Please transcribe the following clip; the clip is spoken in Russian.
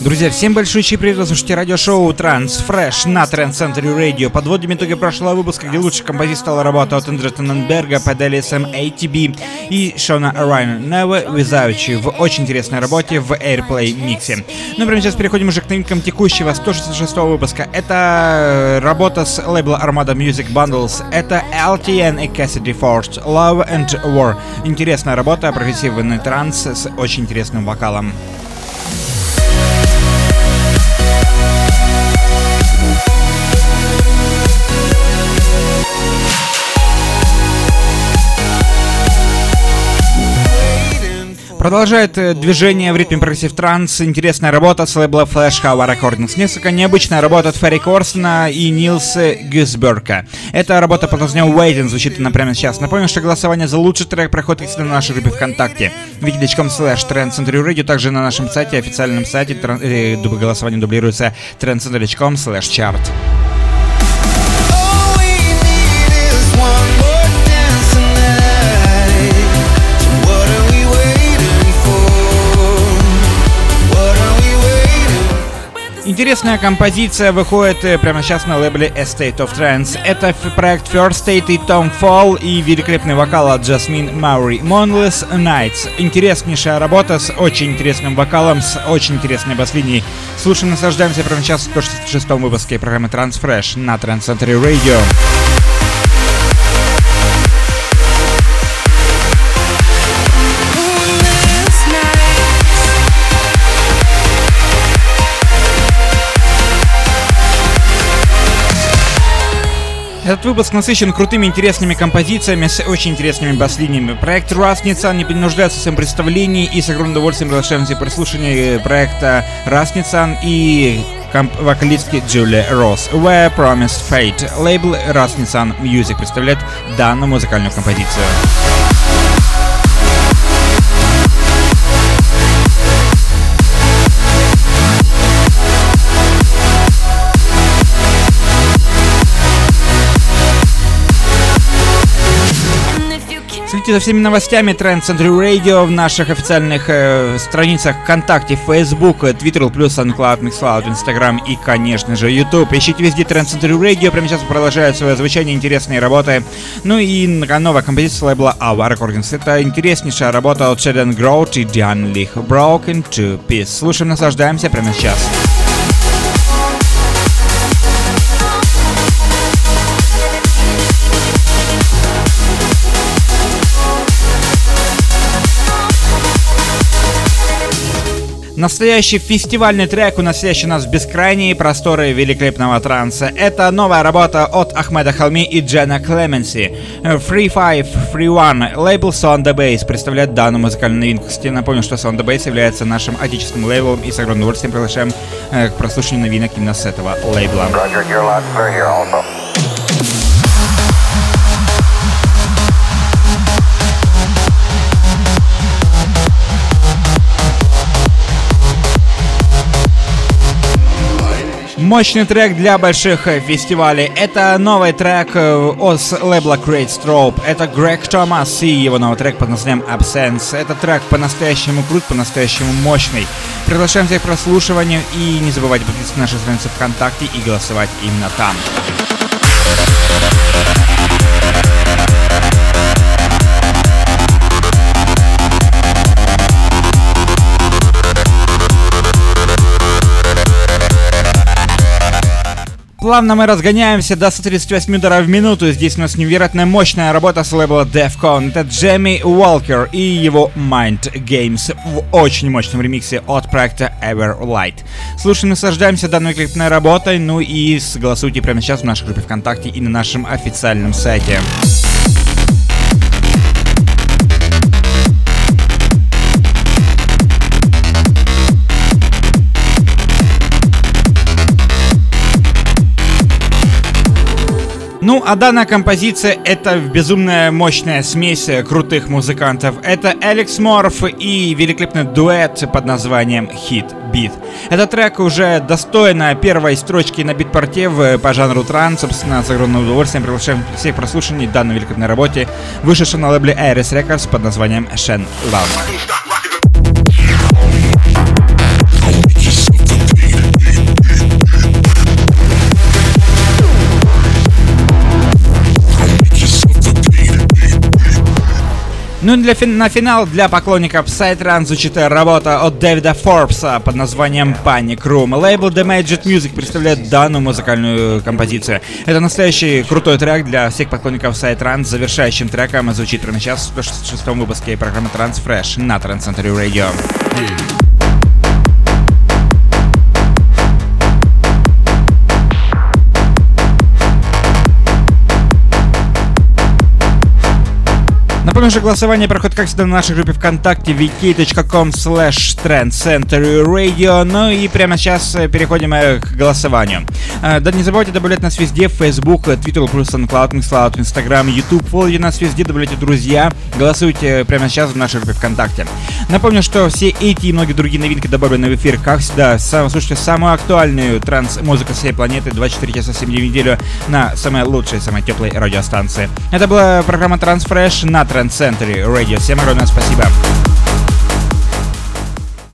Друзья, всем большой привет, вы слушаете радиошоу Транс Fresh на Trend Center Radio. Подводим итоги прошлого выпуска, где лучший композитор стала работа от Эндрю Тенненберга под LSM ATB и Шона Райна Never Without You в очень интересной работе в Airplay миксе. Ну, прямо сейчас переходим уже к новинкам текущего 166 выпуска. Это работа с лейбла Armada Music Bundles. Это LTN и Cassidy Forged Love and War. Интересная работа, прогрессивный транс с очень интересным вокалом. Продолжает э, движение в ритме progressive trance. Интересная работа с лейбла Flashover Recordings. Несколько необычная работа от Ферри Корстена и Нилса Гюсеброка. Эта работа под названием Waiting звучит она прямо сейчас. Напомню, что голосование за лучший трек проходит всегда на нашей группе ВКонтакте. vk.com slash trancecenturyradio. Также на нашем сайте, официальном сайте, э, голосование дублируется trancecentury.com slash chart. Интересная композиция выходит э, прямо сейчас на лейбле Estate of Trance. Это проект First State и Tom Fall и великолепный вокал от Jasmine Маури. Monless Nights. Интереснейшая работа с очень интересным вокалом, с очень интересной бас-линией. Слушаем, наслаждаемся прямо сейчас в 166 выпуске программы Transfresh на Trans Center Radio. Этот выпуск насыщен крутыми, интересными композициями с очень интересными бас-линиями. Проект Раз Ницан не принуждается в своем представлении и с огромным удовольствием приглашаем все прослушивание проекта Раз Ницан и вокалистки Джулия Росс. Where Promised Fate. Лейбл Раз Ницан Music представляет данную музыкальную композицию. Следите за всеми новостями Trend Century Radio в наших официальных э, страницах ВКонтакте, Facebook, Twitter, плюс SoundCloud, MixCloud, Instagram и, конечно же, YouTube. Ищите везде Trend Century Radio. Прямо сейчас продолжают свое звучание интересные работы. Ну и новая композиция лейбла Our Recordings. Это интереснейшая работа от Shadon Grout и Diane Lich. Broken to Peace. Слушаем, наслаждаемся прямо сейчас. Настоящий фестивальный трек, уносящий нас в бескрайние просторы великолепного транса. Это новая работа от Ахмеда Халми и Джена Клеменси. Free Five, Free One, лейбл Sound the Bass представляет данную музыкальную новинку. Кстати, напомню, что Sound the Bass является нашим отечественным лейблом и с огромным удовольствием приглашаем э, к прослушиванию новинок именно с этого лейбла. Roger, Мощный трек для больших э, фестивалей. Это новый трек э, от лейбла Great Strobe. Это Грег Томас и его новый трек под названием Absence. Это трек по-настоящему крут, по-настоящему мощный. Приглашаем всех к прослушиванию и не забывайте подписываться на наши страницы ВКонтакте и голосовать именно там. Плавно мы разгоняемся до 138 ударов в минуту. Здесь у нас невероятно мощная работа с лейбла Defcon. Это Джемми Уолкер и его Mind Games в очень мощном ремиксе от проекта Everlight. Слушаем, наслаждаемся данной великолепной работой. Ну и согласуйте прямо сейчас в нашей группе ВКонтакте и на нашем официальном сайте. Ну, а данная композиция это безумная мощная смесь крутых музыкантов. Это Алекс Морф и великолепный дуэт под названием Hit Beat. Этот трек уже достойна первой строчки на битпорте в, по жанру транс. Собственно, с огромным удовольствием приглашаем всех прослушаний данной великолепной работе, вышедшей на лейбле Iris Records под названием Shen Love. Ну и для, на финал для поклонников Psytrance звучит работа от Дэвида Форбса под названием Panic Room. Лейбл The Magic Music представляет данную музыкальную композицию. Это настоящий крутой трек для всех поклонников Psytrance. Завершающим треком звучит прямо сейчас в 166 выпуске программы Transfresh на Trans Century Radio. Yeah. Напомню, что голосование проходит, как всегда, на нашей группе ВКонтакте vk.com slash Radio. Ну и прямо сейчас э, переходим э, к голосованию. Э, да не забывайте добавлять нас везде, в Facebook, Twitter, плюс SoundCloud, MixCloud, Instagram, YouTube. Фолловите нас везде, добавляйте друзья. Голосуйте прямо сейчас в нашей группе ВКонтакте. Напомню, что все эти и многие другие новинки добавлены в эфир, как всегда. Сам, слушайте самую актуальную транс-музыку всей планеты 24 часа 7 дней в неделю на самой лучшей, самой теплой радиостанции. Это была программа Transfresh на Trend Century Radio. Всем огромное спасибо.